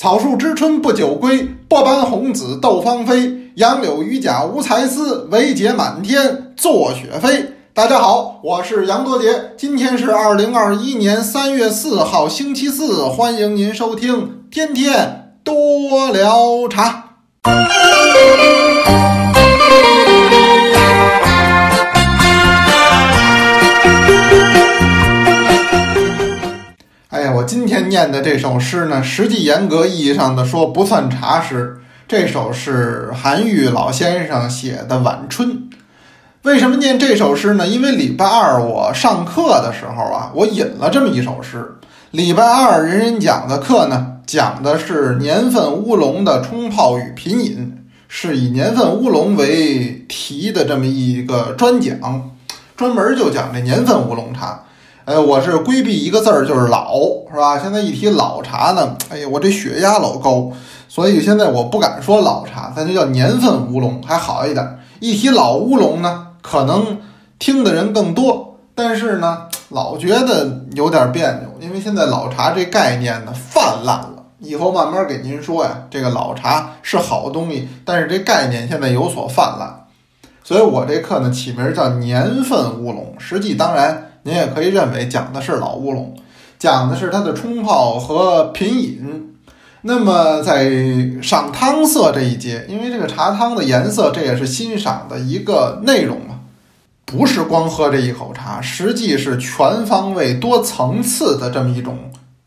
草树知春不久归，薄斑红紫斗芳菲。杨柳榆荚无才思，惟解满天作雪飞。大家好，我是杨多杰，今天是二零二一年三月四号，星期四，欢迎您收听天天多聊茶。我今天念的这首诗呢，实际严格意义上的说不算茶诗，这首是韩愈老先生写的《晚春》。为什么念这首诗呢？因为礼拜二我上课的时候啊，我引了这么一首诗。礼拜二人人讲的课呢，讲的是年份乌龙的冲泡与品饮，是以年份乌龙为题的这么一个专讲，专门就讲这年份乌龙茶。呃，我是规避一个字儿，就是老，是吧？现在一提老茶呢，哎呀，我这血压老高，所以现在我不敢说老茶，咱就叫年份乌龙还好一点。一提老乌龙呢，可能听的人更多，但是呢，老觉得有点别扭，因为现在老茶这概念呢泛滥了。以后慢慢给您说呀，这个老茶是好东西，但是这概念现在有所泛滥，所以我这课呢起名叫年份乌龙，实际当然。您也可以认为讲的是老乌龙，讲的是它的冲泡和品饮。那么在赏汤色这一节，因为这个茶汤的颜色，这也是欣赏的一个内容嘛，不是光喝这一口茶，实际是全方位、多层次的这么一种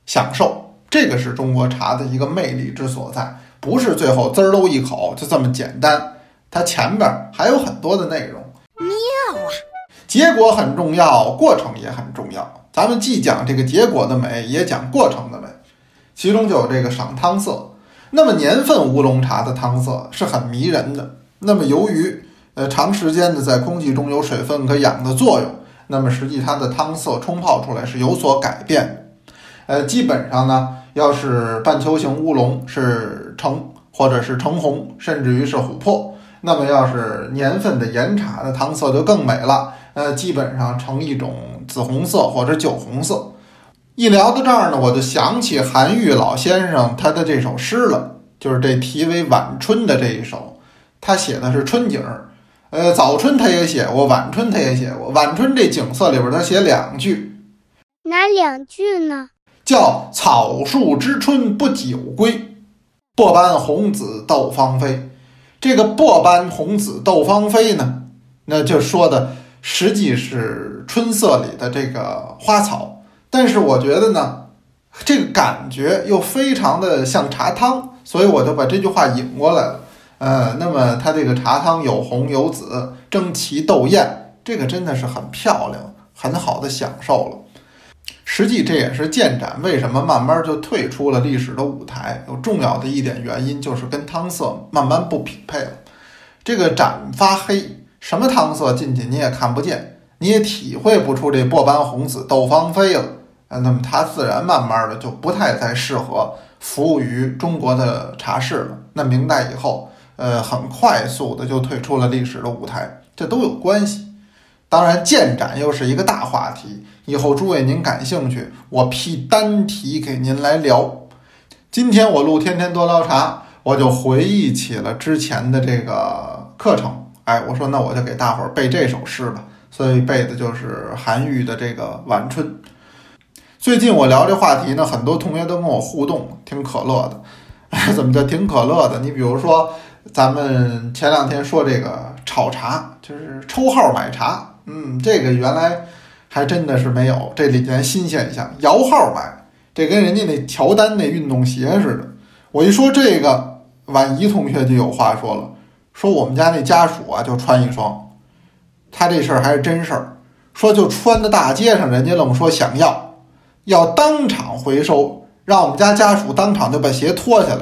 享受。这个是中国茶的一个魅力之所在，不是最后滋儿喽一口就这么简单，它前边还有很多的内容。结果很重要，过程也很重要。咱们既讲这个结果的美，也讲过程的美，其中就有这个赏汤色。那么年份乌龙茶的汤色是很迷人的。那么由于呃长时间的在空气中有水分可氧的作用，那么实际它的汤色冲泡出来是有所改变。呃，基本上呢，要是半球形乌龙是橙，或者是橙红，甚至于是琥珀。那么要是年份的岩茶的汤色就更美了。呃，基本上呈一种紫红色或者酒红色。一聊到这儿呢，我就想起韩愈老先生他的这首诗了，就是这题为《晚春》的这一首。他写的是春景儿，呃，早春他也写过，晚春他也写过。晚春这景色里边，他写两句，哪两句呢？叫“草树知春不久归，薄斑红紫斗芳菲”。这个“薄斑红紫斗芳菲”呢，那就说的。实际是春色里的这个花草，但是我觉得呢，这个感觉又非常的像茶汤，所以我就把这句话引过来了。呃，那么它这个茶汤有红有紫，争奇斗艳，这个真的是很漂亮，很好的享受了。实际这也是建盏为什么慢慢就退出了历史的舞台，有重要的一点原因就是跟汤色慢慢不匹配了，这个盏发黑。什么汤色进去你也看不见，你也体会不出这薄斑红紫斗芳菲了啊，那么它自然慢慢的就不太再适合服务于中国的茶室了。那明代以后，呃，很快速的就退出了历史的舞台，这都有关系。当然，建盏又是一个大话题，以后诸位您感兴趣，我辟单题给您来聊。今天我录天天多聊茶，我就回忆起了之前的这个课程。哎，我说那我就给大伙儿背这首诗吧，所以背的就是韩愈的这个《晚春》。最近我聊这话题呢，很多同学都跟我互动，挺可乐的。哎，怎么叫挺可乐的？你比如说，咱们前两天说这个炒茶，就是抽号买茶，嗯，这个原来还真的是没有，这里边新现象，摇号买，这跟人家那乔丹那运动鞋似的。我一说这个，婉怡同学就有话说了。说我们家那家属啊，就穿一双，他这事儿还是真事儿。说就穿在大街上，人家愣说想要，要当场回收，让我们家家属当场就把鞋脱下来。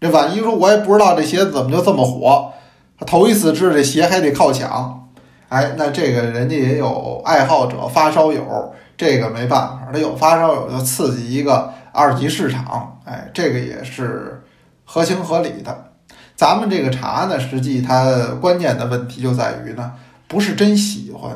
这婉一说，我也不知道这鞋怎么就这么火，他头一次知道这鞋还得靠抢。哎，那这个人家也有爱好者、发烧友，这个没办法，他有发烧友就刺激一个二级市场。哎，这个也是合情合理的。咱们这个茶呢，实际它关键的问题就在于呢，不是真喜欢。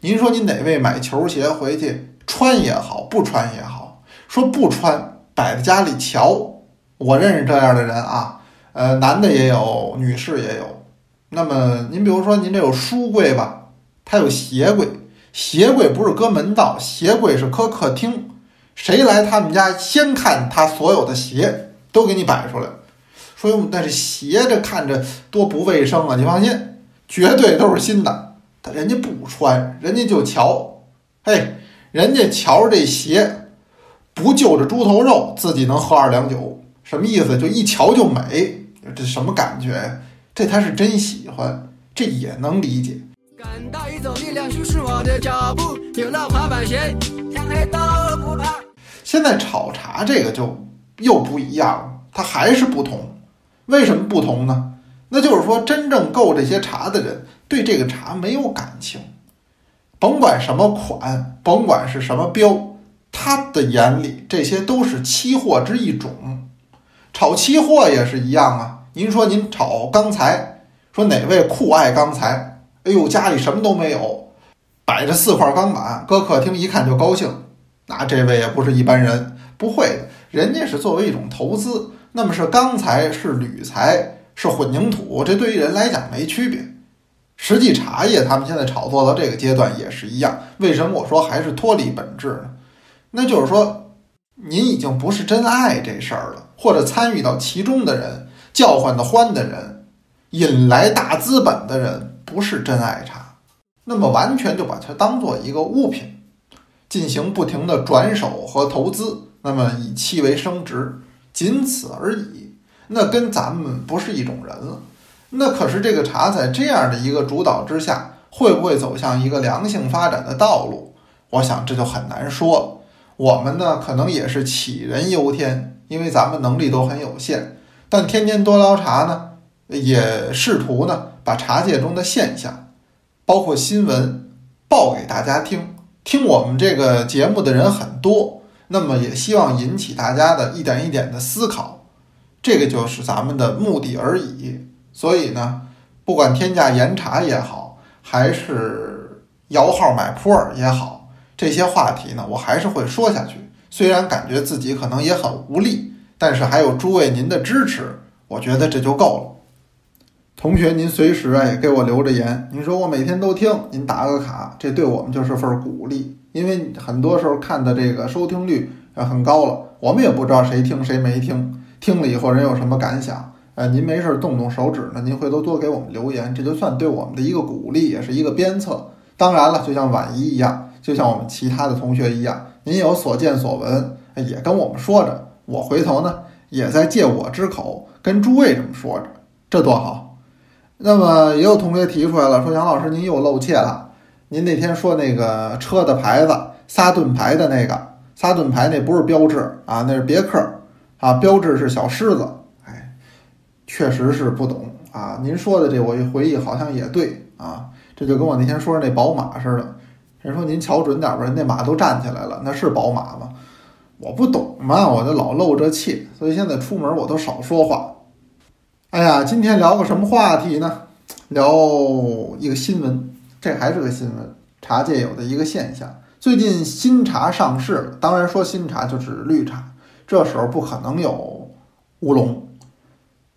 您说您哪位买球鞋回去穿也好，不穿也好，说不穿摆在家里瞧，我认识这样的人啊，呃，男的也有，女士也有。那么您比如说，您这有书柜吧，它有鞋柜，鞋柜不是搁门道，鞋柜是搁客厅。谁来他们家，先看他所有的鞋都给你摆出来。说哟，那这鞋这看着多不卫生啊！你放心，绝对都是新的。他人家不穿，人家就瞧，嘿，人家瞧着这鞋，不就着猪头肉，自己能喝二两酒，什么意思？就一瞧就美，这什么感觉？这他是真喜欢，这也能理解。现在炒茶这个就又不一样了，它还是不同。为什么不同呢？那就是说，真正购这些茶的人对这个茶没有感情，甭管什么款，甭管是什么标，他的眼里这些都是期货之一种。炒期货也是一样啊。您说您炒钢材，说哪位酷爱钢材？哎呦，家里什么都没有，摆着四块钢板，搁客厅一看就高兴。那这位也不是一般人，不会，人家是作为一种投资。那么是钢材，是铝材，是混凝土，这对于人来讲没区别。实际茶叶他们现在炒作到这个阶段也是一样。为什么我说还是脱离本质呢？那就是说，您已经不是真爱这事儿了，或者参与到其中的人，叫唤的欢的人，引来大资本的人，不是真爱茶。那么完全就把它当做一个物品，进行不停的转手和投资，那么以气为升值。仅此而已，那跟咱们不是一种人了。那可是这个茶在这样的一个主导之下，会不会走向一个良性发展的道路？我想这就很难说了。我们呢，可能也是杞人忧天，因为咱们能力都很有限。但天天多聊茶呢，也试图呢把茶界中的现象，包括新闻报给大家听。听我们这个节目的人很多。那么也希望引起大家的一点一点的思考，这个就是咱们的目的而已。所以呢，不管天价盐茶也好，还是摇号买普洱也好，这些话题呢，我还是会说下去。虽然感觉自己可能也很无力，但是还有诸位您的支持，我觉得这就够了。同学，您随时啊也给我留着言。您说我每天都听，您打个卡，这对我们就是份鼓励。因为很多时候看的这个收听率呃很高了，我们也不知道谁听谁没听，听了以后人有什么感想。呃，您没事动动手指呢，您回头多给我们留言，这就算对我们的一个鼓励，也是一个鞭策。当然了，就像婉仪一样，就像我们其他的同学一样，您有所见所闻，也跟我们说着，我回头呢也在借我之口跟诸位这么说着，这多好。那么也有同学提出来了，说杨老师您又露怯了。您那天说那个车的牌子，仨盾牌的那个，仨盾牌那不是标志啊，那是别克啊，标志是小狮子。哎，确实是不懂啊。您说的这我一回忆好像也对啊，这就跟我那天说的那宝马似的。人说您瞧准点吧，人那马都站起来了，那是宝马吗？我不懂嘛，我就老露这怯，所以现在出门我都少说话。哎呀，今天聊个什么话题呢？聊一个新闻，这还是个新闻，茶界有的一个现象。最近新茶上市了，当然说新茶就是绿茶，这时候不可能有乌龙，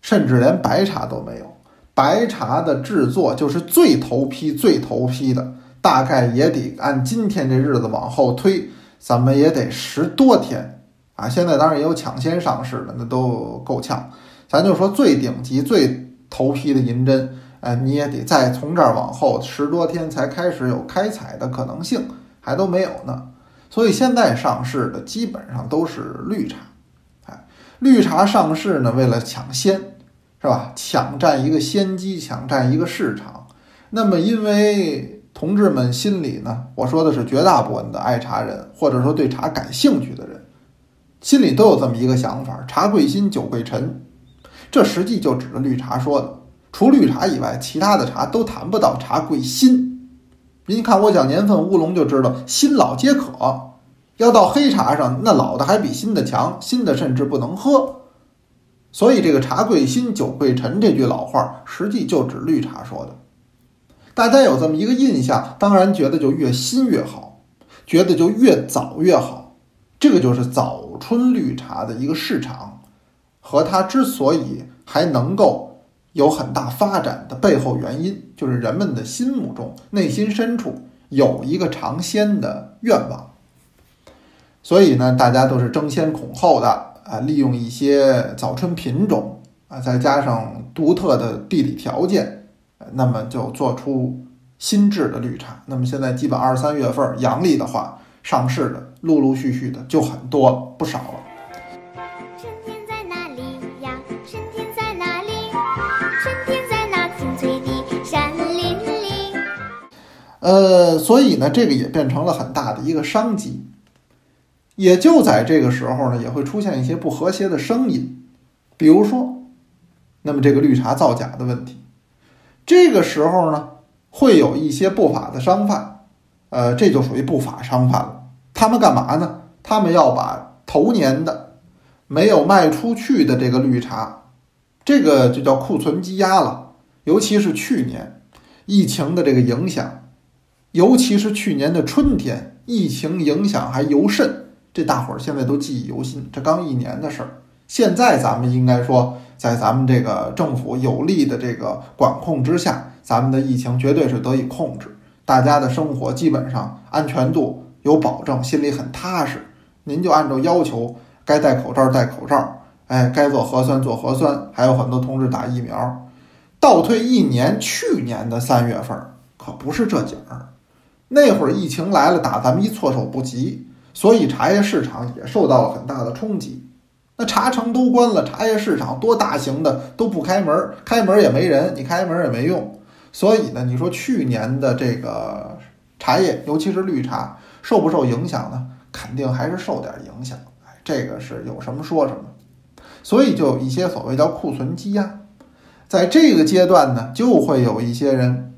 甚至连白茶都没有。白茶的制作就是最头批、最头批的，大概也得按今天这日子往后推，怎么也得十多天啊！现在当然也有抢先上市的，那都够呛。咱就说最顶级、最头批的银针，哎，你也得再从这儿往后十多天才开始有开采的可能性，还都没有呢。所以现在上市的基本上都是绿茶，哎，绿茶上市呢，为了抢先，是吧？抢占一个先机，抢占一个市场。那么，因为同志们心里呢，我说的是绝大部分的爱茶人，或者说对茶感兴趣的人，心里都有这么一个想法：茶贵新，酒贵陈。这实际就指着绿茶说的，除绿茶以外，其他的茶都谈不到茶贵新。您看我讲年份乌龙就知道，新老皆可。要到黑茶上，那老的还比新的强，新的甚至不能喝。所以这个茶贵新，酒贵陈这句老话，实际就指绿茶说的。大家有这么一个印象，当然觉得就越新越好，觉得就越早越好。这个就是早春绿茶的一个市场。和它之所以还能够有很大发展的背后原因，就是人们的心目中、内心深处有一个尝鲜的愿望。所以呢，大家都是争先恐后的啊，利用一些早春品种啊，再加上独特的地理条件，那么就做出新制的绿茶。那么现在基本二三月份阳历的话，上市的陆陆续续的就很多不少了。呃，所以呢，这个也变成了很大的一个商机。也就在这个时候呢，也会出现一些不和谐的声音，比如说，那么这个绿茶造假的问题。这个时候呢，会有一些不法的商贩，呃，这就属于不法商贩了。他们干嘛呢？他们要把头年的没有卖出去的这个绿茶，这个就叫库存积压了。尤其是去年疫情的这个影响，尤其是去年的春天，疫情影响还尤甚。这大伙儿现在都记忆犹新，这刚一年的事儿。现在咱们应该说，在咱们这个政府有力的这个管控之下，咱们的疫情绝对是得以控制，大家的生活基本上安全度有保证，心里很踏实。您就按照要求，该戴口罩戴口罩，哎，该做核酸做核酸，还有很多同志打疫苗。倒退一年，去年的三月份可不是这景儿，那会儿疫情来了，打咱们一措手不及。所以茶叶市场也受到了很大的冲击，那茶城都关了，茶叶市场多大型的都不开门，开门也没人，你开门也没用。所以呢，你说去年的这个茶叶，尤其是绿茶，受不受影响呢？肯定还是受点影响。哎，这个是有什么说什么。所以就有一些所谓叫库存积压，在这个阶段呢，就会有一些人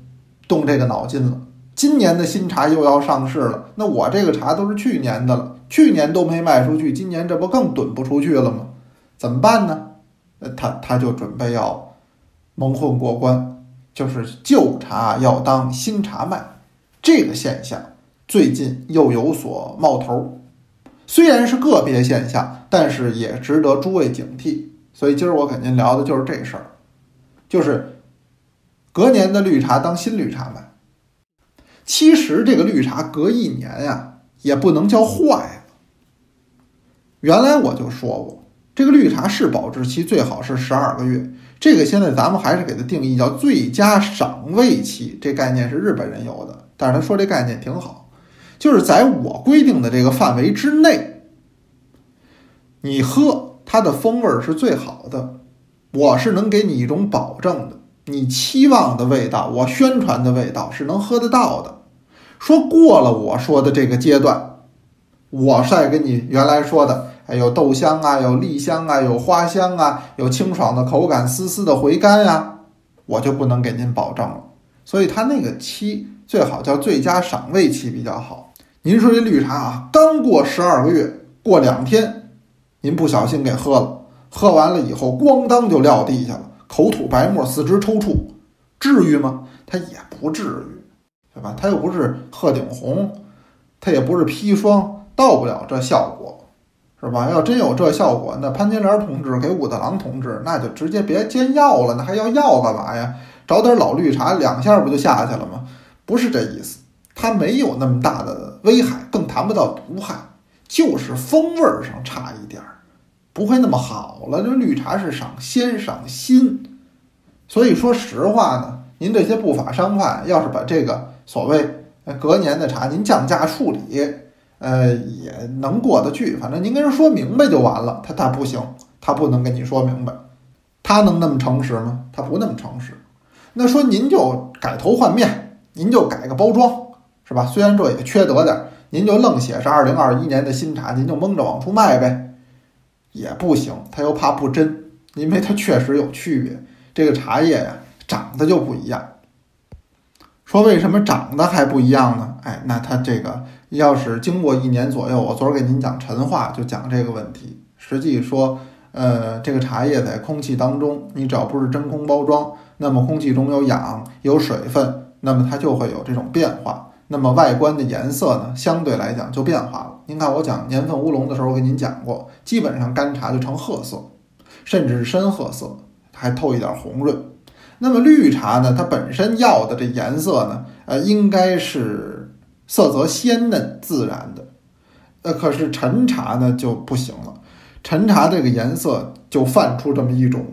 动这个脑筋了。今年的新茶又要上市了，那我这个茶都是去年的了，去年都没卖出去，今年这不更囤不出去了吗？怎么办呢？呃，他他就准备要蒙混过关，就是旧茶要当新茶卖，这个现象最近又有所冒头。虽然是个别现象，但是也值得诸位警惕。所以今儿我给您聊的就是这事儿，就是隔年的绿茶当新绿茶卖。其实这个绿茶隔一年呀，也不能叫坏了。原来我就说过，这个绿茶是保质期最好是十二个月，这个现在咱们还是给它定义叫最佳赏味期，这概念是日本人有的，但是他说这概念挺好，就是在我规定的这个范围之内，你喝它的风味是最好的，我是能给你一种保证的，你期望的味道，我宣传的味道是能喝得到的。说过了我说的这个阶段，我再跟你原来说的，哎，有豆香啊，有栗香啊，有花香啊，有清爽的口感，丝丝的回甘呀，我就不能给您保证了。所以它那个期最好叫最佳赏味期比较好。您说这绿茶啊，刚过十二个月，过两天，您不小心给喝了，喝完了以后，咣当就撂地下了，口吐白沫，四肢抽搐，至于吗？它也不至于。对吧？它又不是鹤顶红，它也不是砒霜，到不了这效果，是吧？要真有这效果，那潘金莲同志给武大郎同志，那就直接别煎药了，那还要药干嘛呀？找点老绿茶，两下不就下去了吗？不是这意思，它没有那么大的危害，更谈不到毒害，就是风味上差一点儿，不会那么好了。这绿茶是赏鲜赏心，所以说实话呢，您这些不法商贩要是把这个。所谓隔年的茶，您降价处理，呃，也能过得去。反正您跟人说明白就完了。他他不行，他不能跟你说明白，他能那么诚实吗？他不那么诚实。那说您就改头换面，您就改个包装，是吧？虽然这也缺德点，您就愣写是二零二一年的新茶，您就蒙着往出卖呗，也不行。他又怕不真，因为它确实有区别。这个茶叶呀，长得就不一样。说为什么长得还不一样呢？哎，那它这个要是经过一年左右，我昨儿给您讲陈化就讲这个问题。实际说，呃，这个茶叶在空气当中，你只要不是真空包装，那么空气中有氧、有水分，那么它就会有这种变化。那么外观的颜色呢，相对来讲就变化了。您看我讲年份乌龙的时候，我给您讲过，基本上干茶就成褐色。甚至是深褐色，还透一点红润。那么绿茶呢，它本身要的这颜色呢，呃，应该是色泽鲜嫩自然的。呃，可是陈茶呢就不行了，陈茶这个颜色就泛出这么一种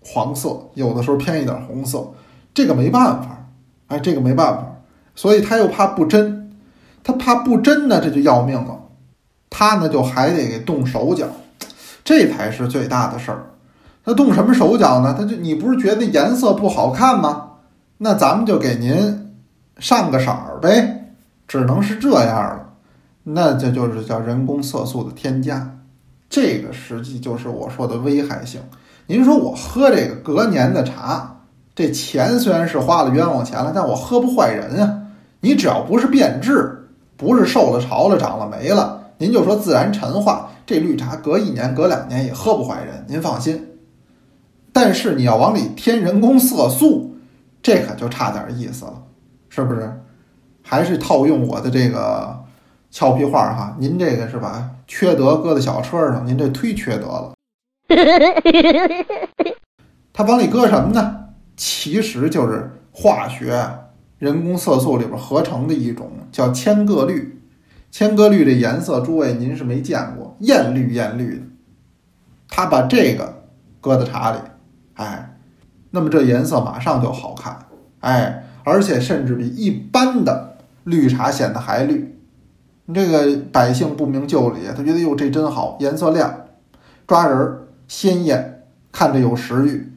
黄色，有的时候偏一点红色，这个没办法，哎，这个没办法，所以他又怕不真，他怕不真呢，这就要命了，他呢就还得动手脚，这才是最大的事儿。他动什么手脚呢？他就你不是觉得颜色不好看吗？那咱们就给您上个色儿呗，只能是这样了。那这就是叫人工色素的添加，这个实际就是我说的危害性。您说我喝这个隔年的茶，这钱虽然是花了冤枉钱了，但我喝不坏人啊。你只要不是变质，不是受了潮了、长了霉了，您就说自然陈化，这绿茶隔一年、隔两年也喝不坏人，您放心。但是你要往里添人工色素，这可就差点意思了，是不是？还是套用我的这个。俏皮话哈，您这个是把缺德搁在小车上，您这忒缺德了。它往里搁什么呢？其实就是化学人工色素里边合成的一种，叫铅铬氯。铅铬氯这颜色，诸位您是没见过，艳绿艳绿的。他把这个搁在茶里，哎，那么这颜色马上就好看，哎，而且甚至比一般的绿茶显得还绿。你这个百姓不明就里，他觉得哟，这真好，颜色亮，抓人儿，鲜艳，看着有食欲。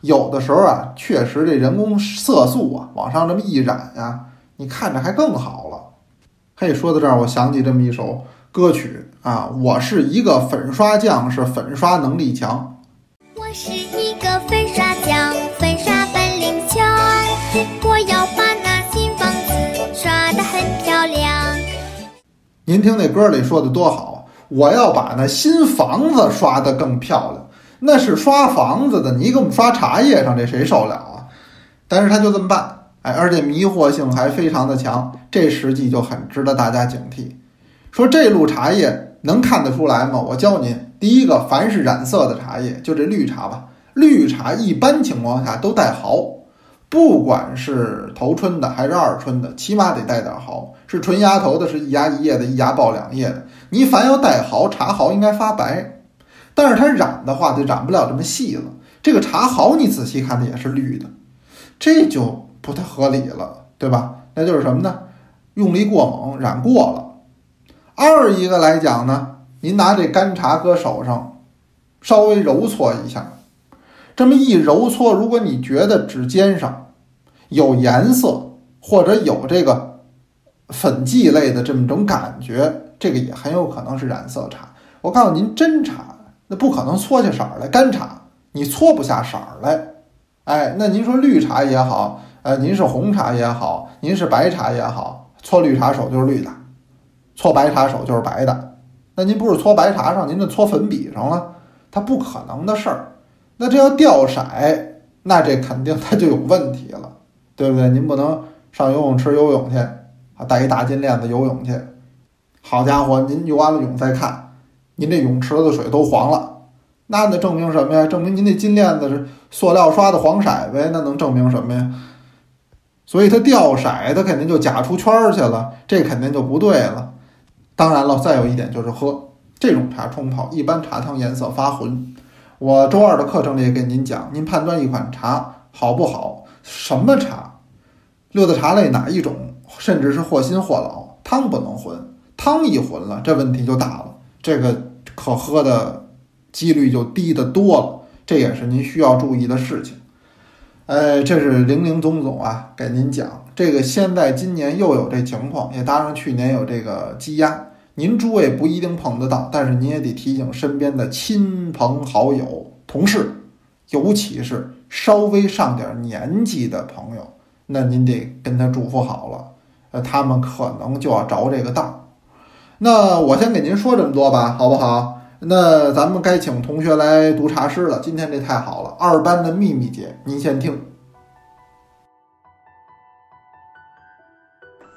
有的时候啊，确实这人工色素啊，往上这么一染呀，你看着还更好。嘿，说到这儿，我想起这么一首歌曲啊，我是一个粉刷匠，是粉刷能力强。我是一个粉刷匠，粉刷本领强，我要把那新房子刷得很漂亮。您听那歌里说的多好，我要把那新房子刷得更漂亮。那是刷房子的，你给我们刷茶叶上，这谁受了啊？但是他就这么办，哎，而且迷惑性还非常的强，这实际就很值得大家警惕。说这路茶叶能看得出来吗？我教您，第一个，凡是染色的茶叶，就这绿茶吧，绿茶一般情况下都带毫。不管是头春的还是二春的，起码得带点毫。是纯芽头的，是一芽一叶的，一芽爆两叶的。你凡要带毫，茶毫应该发白，但是它染的话就染不了这么细了。这个茶毫你仔细看它也是绿的，这就不太合理了，对吧？那就是什么呢？用力过猛，染过了。二一个来讲呢，您拿这干茶搁手上，稍微揉搓一下。这么一揉搓，如果你觉得指尖上有颜色，或者有这个粉剂类的这么种感觉，这个也很有可能是染色茶。我告诉您，真茶那不可能搓下色儿来，干茶你搓不下色儿来。哎，那您说绿茶也好，呃，您是红茶也好，您是白茶也好，搓绿茶手就是绿的，搓白茶手就是白的。那您不是搓白茶上，您这搓粉笔上了，它不可能的事儿。那这要掉色，那这肯定它就有问题了，对不对？您不能上游泳池游泳去啊，带一大金链子游泳去。好家伙，您游完了泳再看，您这泳池子水都黄了，那那证明什么呀？证明您那金链子是塑料刷的黄色呗？那能证明什么呀？所以它掉色，它肯定就假出圈去了，这肯定就不对了。当然了，再有一点就是喝这种茶冲泡，一般茶汤颜色发浑。我周二的课程里也跟您讲，您判断一款茶好不好，什么茶，六大茶类哪一种，甚至是或新或老，汤不能混，汤一混了，这问题就大了，这个可喝的几率就低得多了，这也是您需要注意的事情。哎，这是零零总总啊，给您讲这个，现在今年又有这情况，也当然去年有这个积压。您诸位不一定碰得到，但是您也得提醒身边的亲朋好友、同事，尤其是稍微上点年纪的朋友，那您得跟他嘱咐好了，呃，他们可能就要着这个道。那我先给您说这么多吧，好不好？那咱们该请同学来读茶诗了。今天这太好了，二班的秘密节，您先听。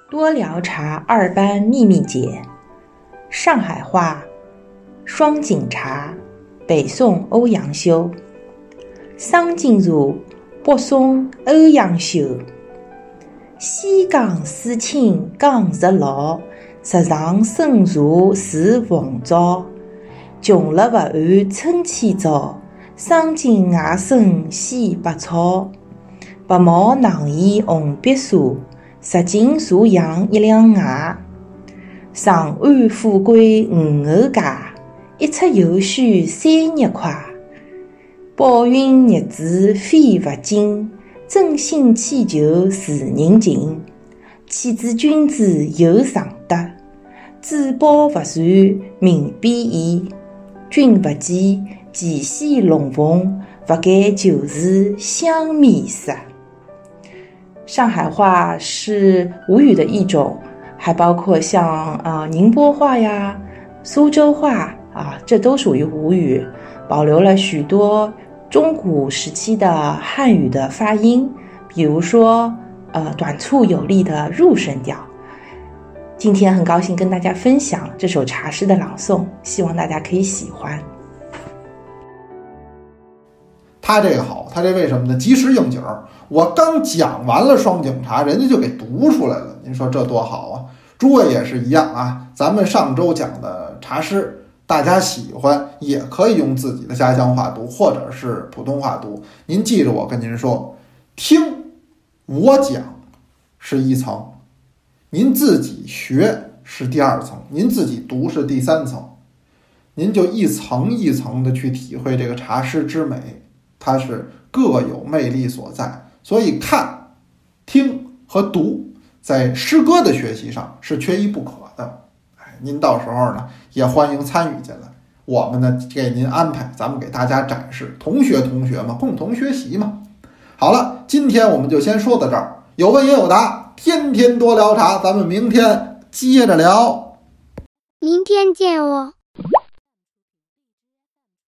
多聊茶二班秘密节。上海话，双井茶，北宋欧阳修。桑井茶，北宋欧阳修。西江水清江日老，石上生茶是凤藻。穷了勿谙春千招，霜尽外甥西北草。白毛囊沿红笔沙，石径茶养一两银。长安富贵五后家，一出油须三日快。宝云日子非勿尽，真心祈求是人情。岂知君子有常德，珠宝勿传闵边衣。君不见，奇稀龙凤，不改旧时香面色。上海话是吴语的一种，还包括像啊宁波话呀、苏州话啊，这都属于吴语，保留了许多。中古时期的汉语的发音，比如说，呃，短促有力的入声调。今天很高兴跟大家分享这首茶诗的朗诵，希望大家可以喜欢。他这个好，他这为什么呢？及时应景儿。我刚讲完了双井茶，人家就给读出来了。您说这多好啊！诸位也是一样啊。咱们上周讲的茶诗。大家喜欢也可以用自己的家乡话读，或者是普通话读。您记着，我跟您说，听我讲是一层，您自己学是第二层，您自己读是第三层。您就一层一层的去体会这个茶诗之美，它是各有魅力所在。所以看、听和读，在诗歌的学习上是缺一不可的。您到时候呢也欢迎参与进来，我们呢给您安排，咱们给大家展示，同学同学嘛，共同学习嘛。好了，今天我们就先说到这儿，有问也有答，天天多聊茶，咱们明天接着聊，明天见哦。